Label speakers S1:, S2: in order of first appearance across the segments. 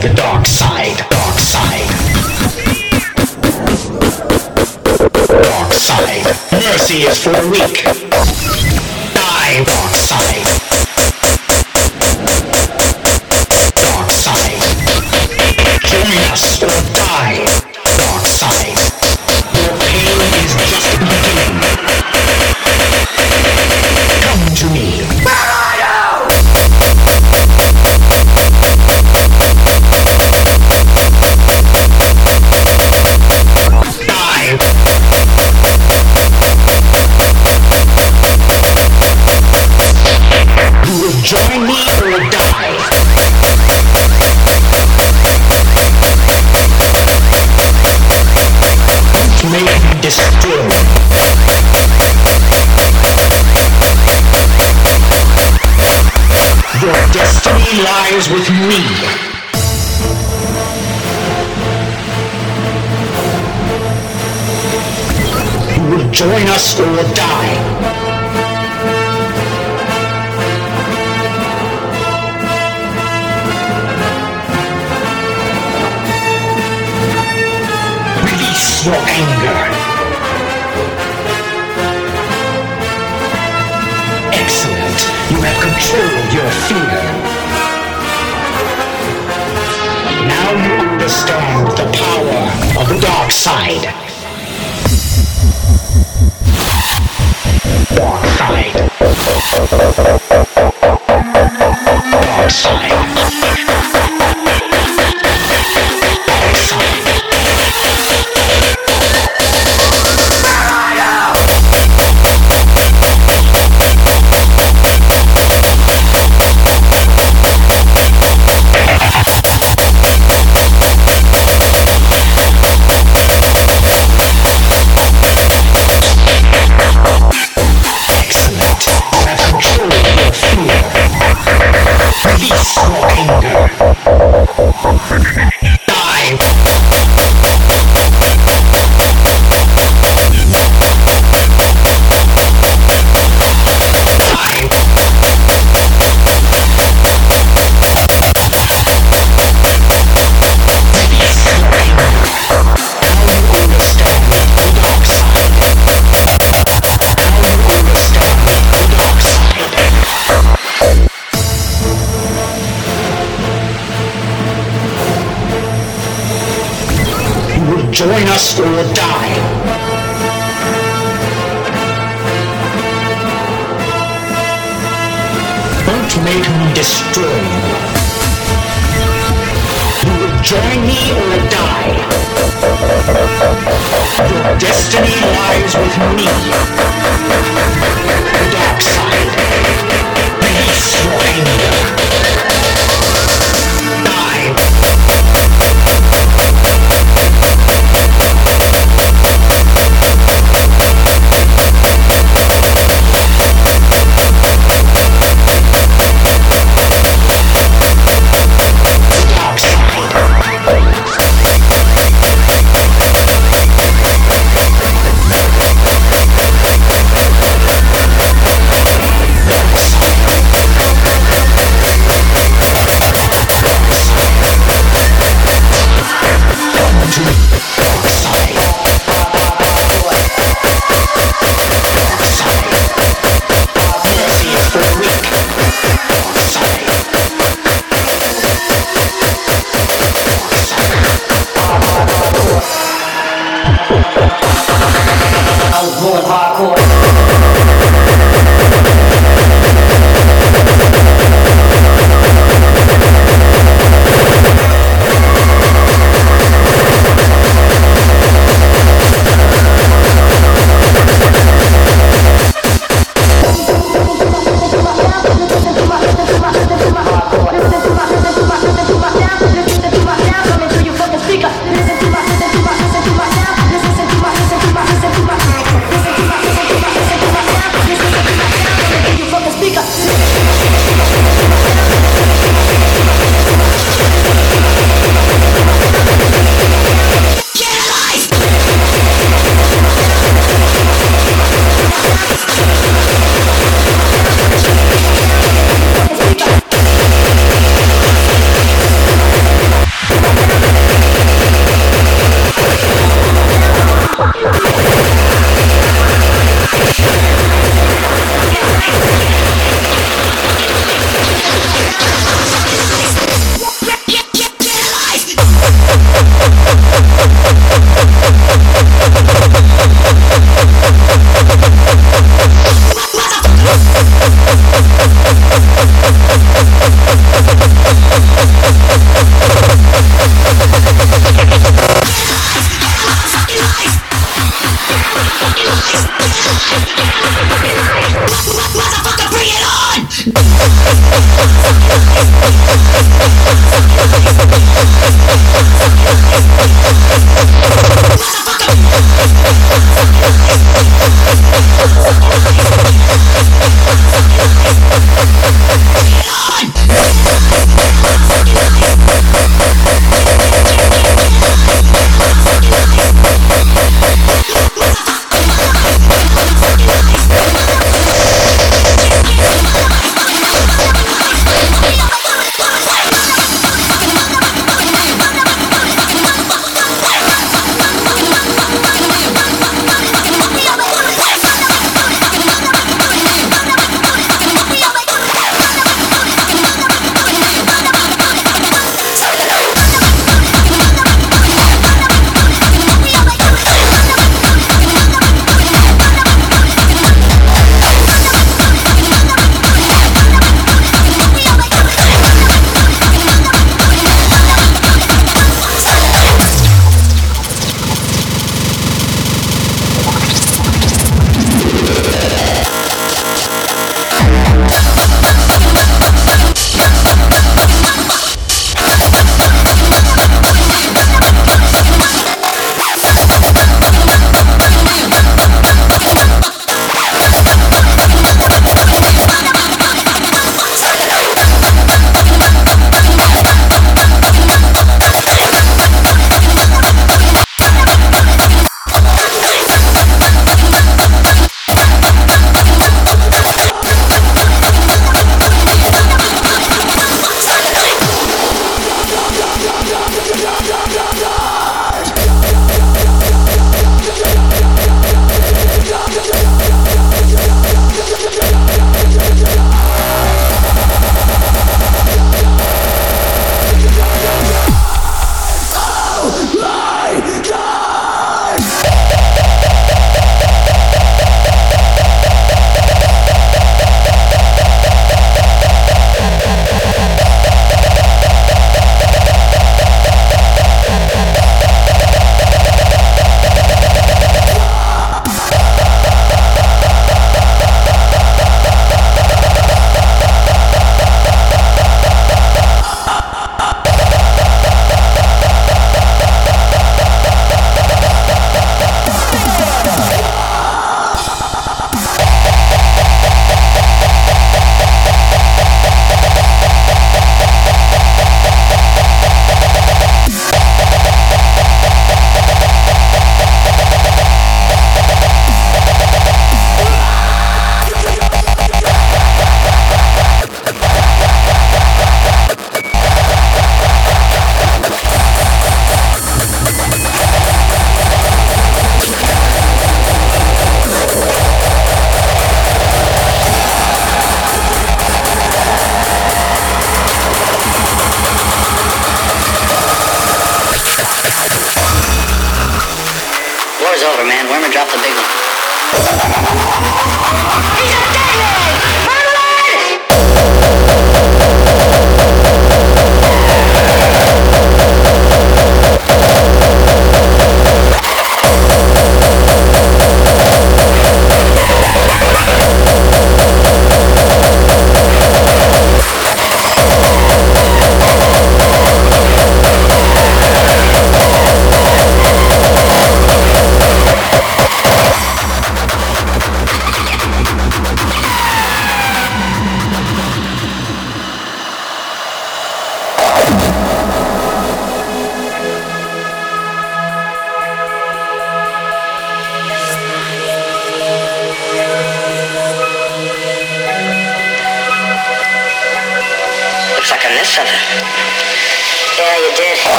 S1: the dark side. Dark side. Dark side. Mercy is for the weak. Destiny lies with me. You will join us or die. Release your anger. You your fear. Now you understand the power of the dark side. Dark side. Dark side. Don't make me destroy you. You will join me or die. Your destiny lies with me.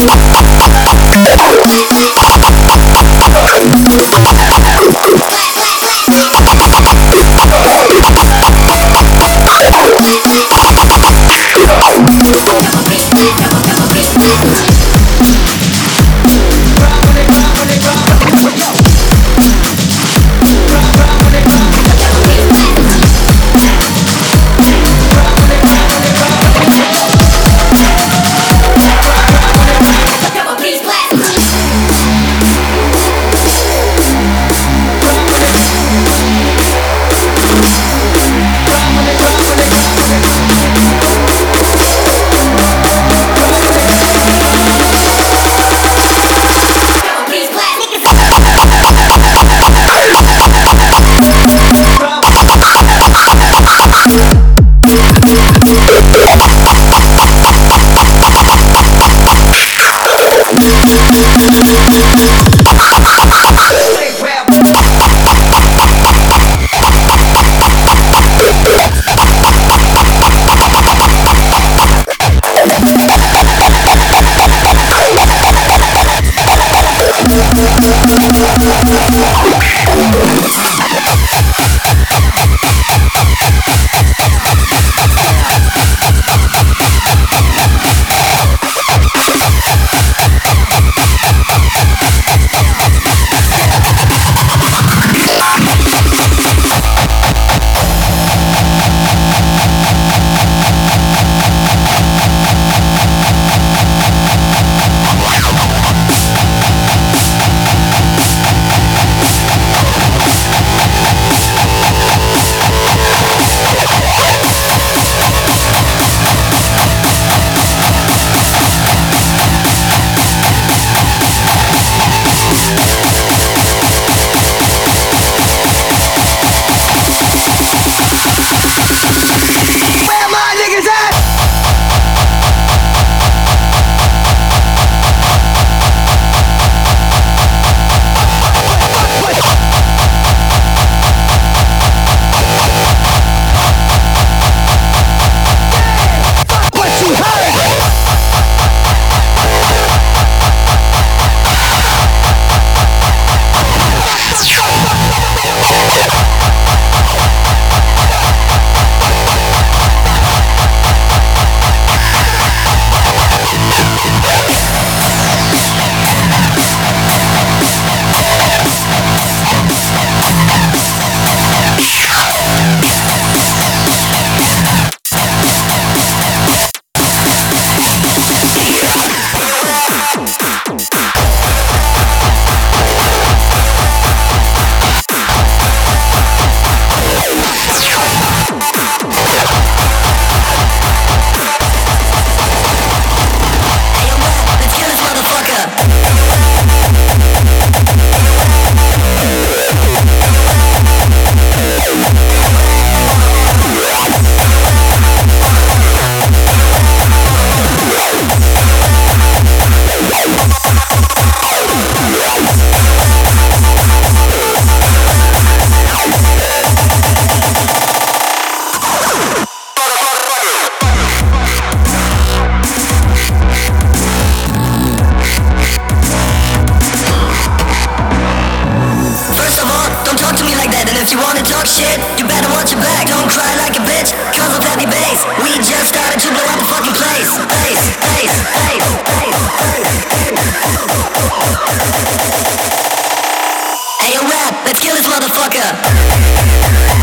S2: Yeah. Thank shit, you better watch your back. Don't cry like a bitch, cause with heavy bass We
S3: just started to blow up the fucking
S4: place. Ace, ace,
S5: ace, Hey yo rap, let's kill this motherfucker.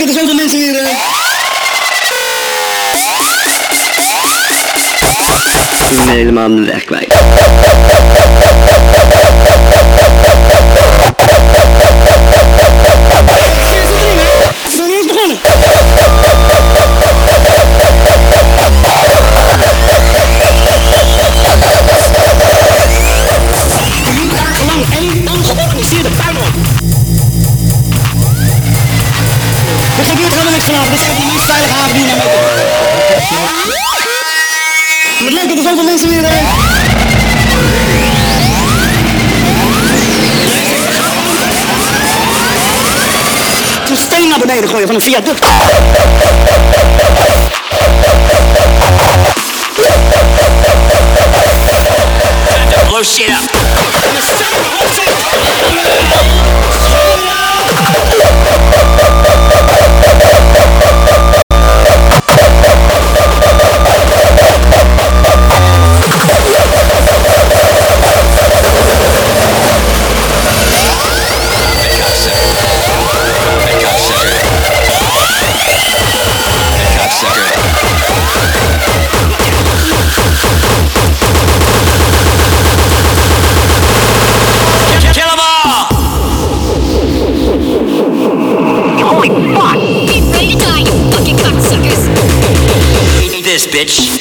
S6: dat er zoveel mensen hier... Eh.
S7: Ik ben helemaal de weg kwijt.
S6: iedereen. Een steen naar beneden gooien van een viaduct.
S5: Blow shit up. this bitch.